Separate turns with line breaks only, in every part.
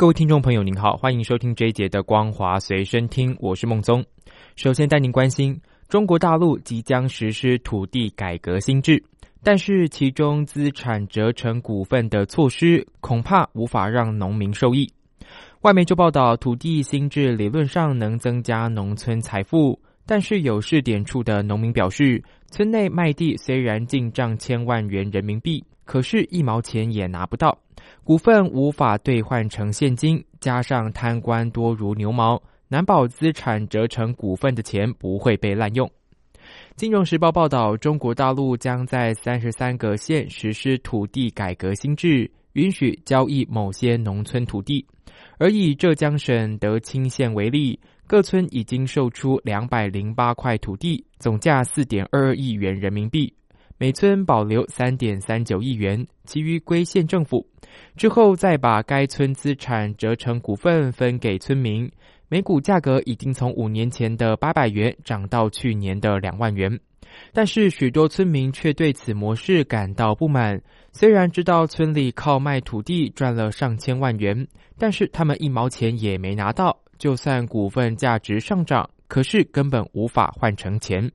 各位听众朋友，您好，欢迎收听这一节的《光华随身听》，我是孟宗。首先带您关心，中国大陆即将实施土地改革新制，但是其中资产折成股份的措施，恐怕无法让农民受益。外媒就报道，土地新制理论上能增加农村财富，但是有试点处的农民表示，村内卖地虽然进账千万元人民币，可是一毛钱也拿不到。股份无法兑换成现金，加上贪官多如牛毛，难保资产折成股份的钱不会被滥用。金融时报报道，中国大陆将在三十三个县实施土地改革新制，允许交易某些农村土地。而以浙江省德清县为例，各村已经售出两百零八块土地，总价四点二二亿元人民币。每村保留三点三九亿元，其余归县政府。之后再把该村资产折成股份分给村民，每股价格已经从五年前的八百元涨到去年的两万元。但是许多村民却对此模式感到不满。虽然知道村里靠卖土地赚了上千万元，但是他们一毛钱也没拿到。就算股份价值上涨，可是根本无法换成钱。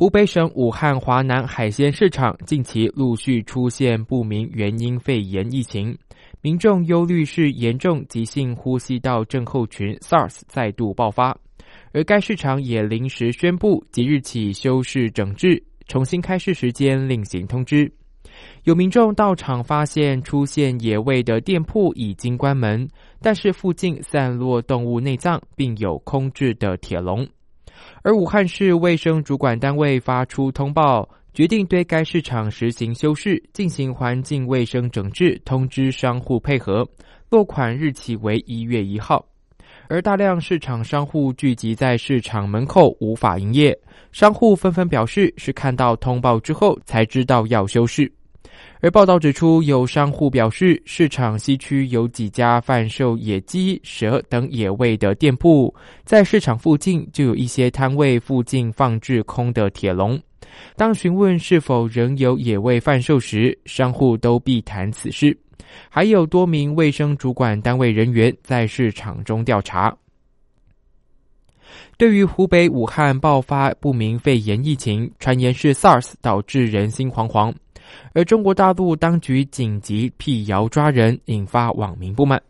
湖北省武汉华南海鲜市场近期陆续出现不明原因肺炎疫情，民众忧虑是严重急性呼吸道症候群 SARS 再度爆发，而该市场也临时宣布即日起休市整治，重新开市时间另行通知。有民众到场发现出现野味的店铺已经关门，但是附近散落动物内脏，并有空置的铁笼。而武汉市卫生主管单位发出通报，决定对该市场实行修饰，进行环境卫生整治，通知商户配合。落款日期为一月一号。而大量市场商户聚集在市场门口，无法营业。商户纷纷表示，是看到通报之后才知道要修饰。而报道指出，有商户表示，市场西区有几家贩售野鸡、蛇等野味的店铺，在市场附近就有一些摊位附近放置空的铁笼。当询问是否仍有野味贩售时，商户都避谈此事。还有多名卫生主管单位人员在市场中调查。对于湖北武汉爆发不明肺炎疫情，传言是 SARS 导致人心惶惶。而中国大陆当局紧急辟谣抓人，引发网民不满。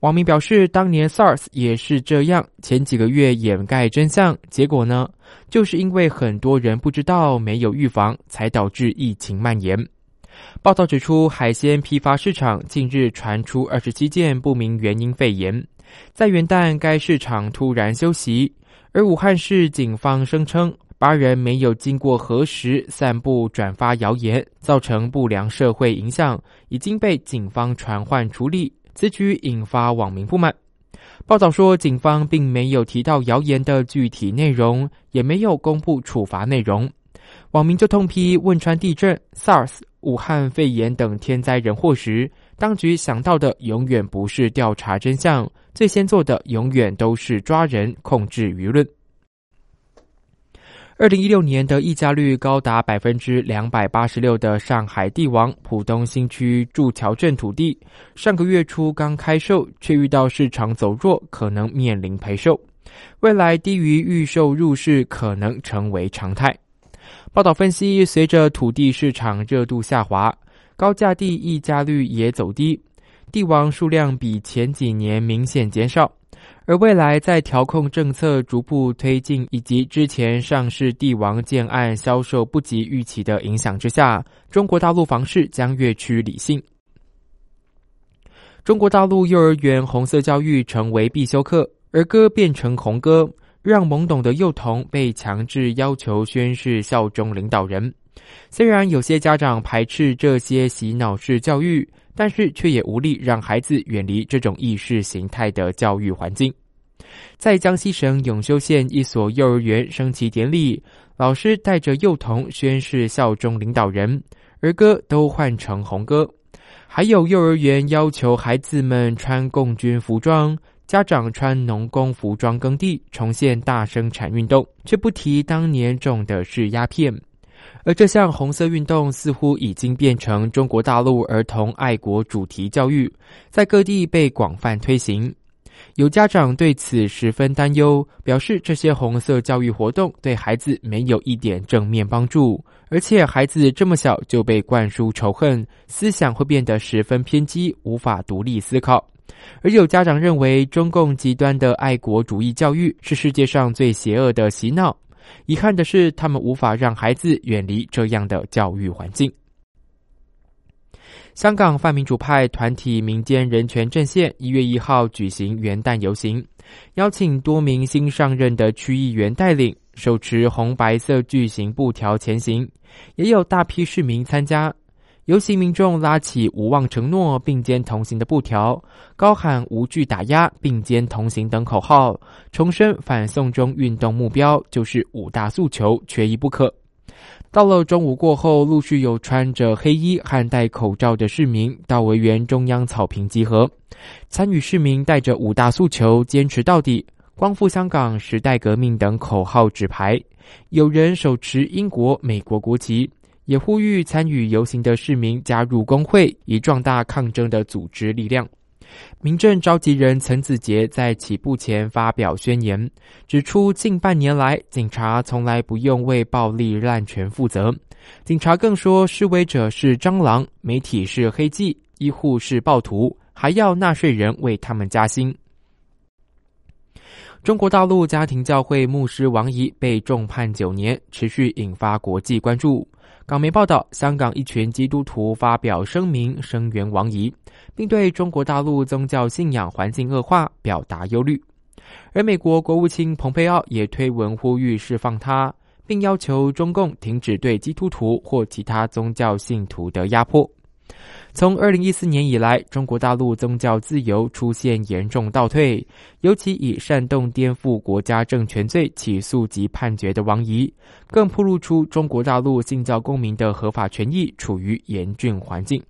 网民表示，当年 SARS 也是这样，前几个月掩盖真相，结果呢，就是因为很多人不知道，没有预防，才导致疫情蔓延。报道指出，海鲜批发市场近日传出二十七件不明原因肺炎，在元旦该市场突然休息，而武汉市警方声称。八人没有经过核实，散布转发谣言，造成不良社会影响，已经被警方传唤处理。此举引发网民不满。报道说，警方并没有提到谣言的具体内容，也没有公布处罚内容。网民就痛批：汶川地震、SARS、武汉肺炎等天灾人祸时，当局想到的永远不是调查真相，最先做的永远都是抓人、控制舆论。二零一六年的溢价率高达百分之两百八十六的上海帝王浦东新区筑桥镇土地，上个月初刚开售，却遇到市场走弱，可能面临赔售。未来低于预售入市可能成为常态。报道分析，随着土地市场热度下滑，高价地溢价率也走低，地王数量比前几年明显减少。而未来在调控政策逐步推进，以及之前上市帝王建案销售不及预期的影响之下，中国大陆房市将越趋理性。中国大陆幼儿园红色教育成为必修课，儿歌变成红歌，让懵懂的幼童被强制要求宣誓效忠领导人。虽然有些家长排斥这些洗脑式教育。但是却也无力让孩子远离这种意识形态的教育环境。在江西省永修县一所幼儿园升旗典礼，老师带着幼童宣誓效忠领导人，儿歌都换成红歌。还有幼儿园要求孩子们穿共军服装，家长穿农工服装耕地，重现大生产运动，却不提当年种的是鸦片。而这项红色运动似乎已经变成中国大陆儿童爱国主题教育，在各地被广泛推行。有家长对此十分担忧，表示这些红色教育活动对孩子没有一点正面帮助，而且孩子这么小就被灌输仇恨，思想会变得十分偏激，无法独立思考。而有家长认为，中共极端的爱国主义教育是世界上最邪恶的洗脑。遗憾的是，他们无法让孩子远离这样的教育环境。香港泛民主派团体民间人权阵线一月一号举行元旦游行，邀请多名新上任的区议员带领，手持红白色巨型布条前行，也有大批市民参加。游行民众拉起“无望承诺，并肩同行”的布条，高喊“无惧打压，并肩同行”等口号，重申反送中运动目标就是五大诉求，缺一不可。到了中午过后，陆续有穿着黑衣和戴口罩的市民到维园中央草坪集合，参与市民带着五大诉求坚持到底、光复香港、时代革命等口号纸牌，有人手持英国、美国国旗。也呼吁参与游行的市民加入工会，以壮大抗争的组织力量。民政召集人陈子杰在起步前发表宣言，指出近半年来，警察从来不用为暴力滥权负责。警察更说，示威者是蟑螂，媒体是黑记，医护是暴徒，还要纳税人为他们加薪。中国大陆家庭教会牧师王怡被重判九年，持续引发国际关注。港媒报道，香港一群基督徒发表声明声援王仪，并对中国大陆宗教信仰环境恶化表达忧虑。而美国国务卿蓬佩奥也推文呼吁释放他，并要求中共停止对基督徒或其他宗教信徒的压迫。从二零一四年以来，中国大陆宗教自由出现严重倒退，尤其以煽动颠覆国家政权罪起诉及判决的王怡，更暴露出中国大陆信教公民的合法权益处于严峻环境。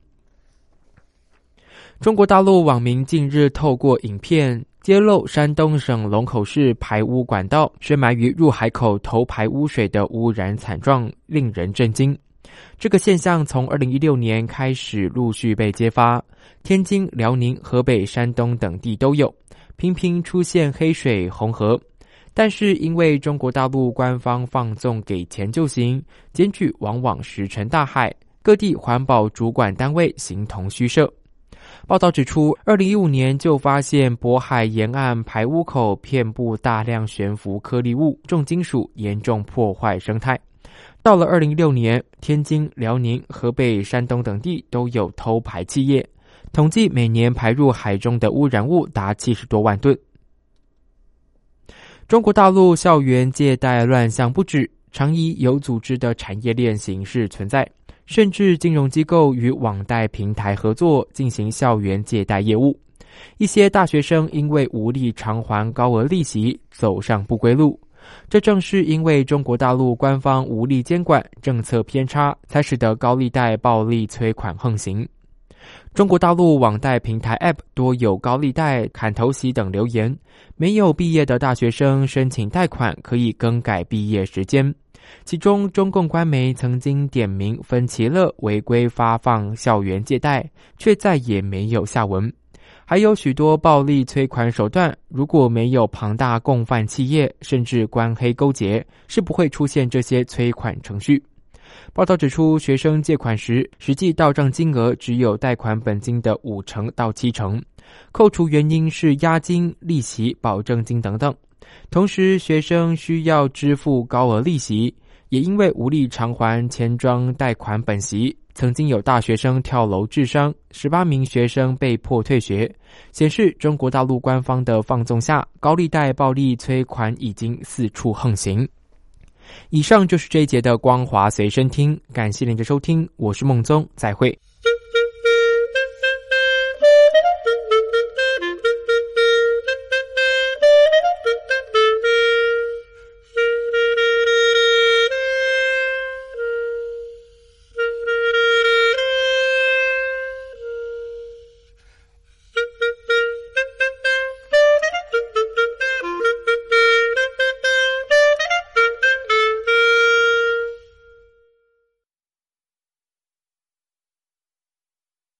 中国大陆网民近日透过影片揭露山东省龙口市排污管道深埋于入海口头排污水的污染惨状，令人震惊。这个现象从二零一六年开始陆续被揭发，天津、辽宁、河北、山东等地都有频频出现黑水红河。但是因为中国大陆官方放纵给钱就行，检举往往石沉大海，各地环保主管单位形同虚设。报道指出，二零一五年就发现渤海沿岸排污口遍布大量悬浮颗粒物、重金属，严重破坏生态。到了二零一六年，天津、辽宁、河北、山东等地都有偷排企业，统计每年排入海中的污染物达七十多万吨。中国大陆校园借贷乱象不止，常以有组织的产业链形式存在，甚至金融机构与网贷平台合作进行校园借贷业务。一些大学生因为无力偿还高额利息，走上不归路。这正是因为中国大陆官方无力监管、政策偏差，才使得高利贷暴力催款横行。中国大陆网贷平台 App 多有高利贷、砍头息等留言。没有毕业的大学生申请贷款可以更改毕业时间。其中，中共官媒曾经点名分期乐违规发放校园借贷，却再也没有下文。还有许多暴力催款手段，如果没有庞大共犯企业，甚至官黑勾结，是不会出现这些催款程序。报道指出，学生借款时，实际到账金额只有贷款本金的五成到七成，扣除原因是押金、利息、保证金等等。同时，学生需要支付高额利息，也因为无力偿还钱庄贷款本息。曾经有大学生跳楼致伤，十八名学生被迫退学，显示中国大陆官方的放纵下，高利贷暴力催款已经四处横行。以上就是这一节的光华随身听，感谢您的收听，我是孟宗，再会。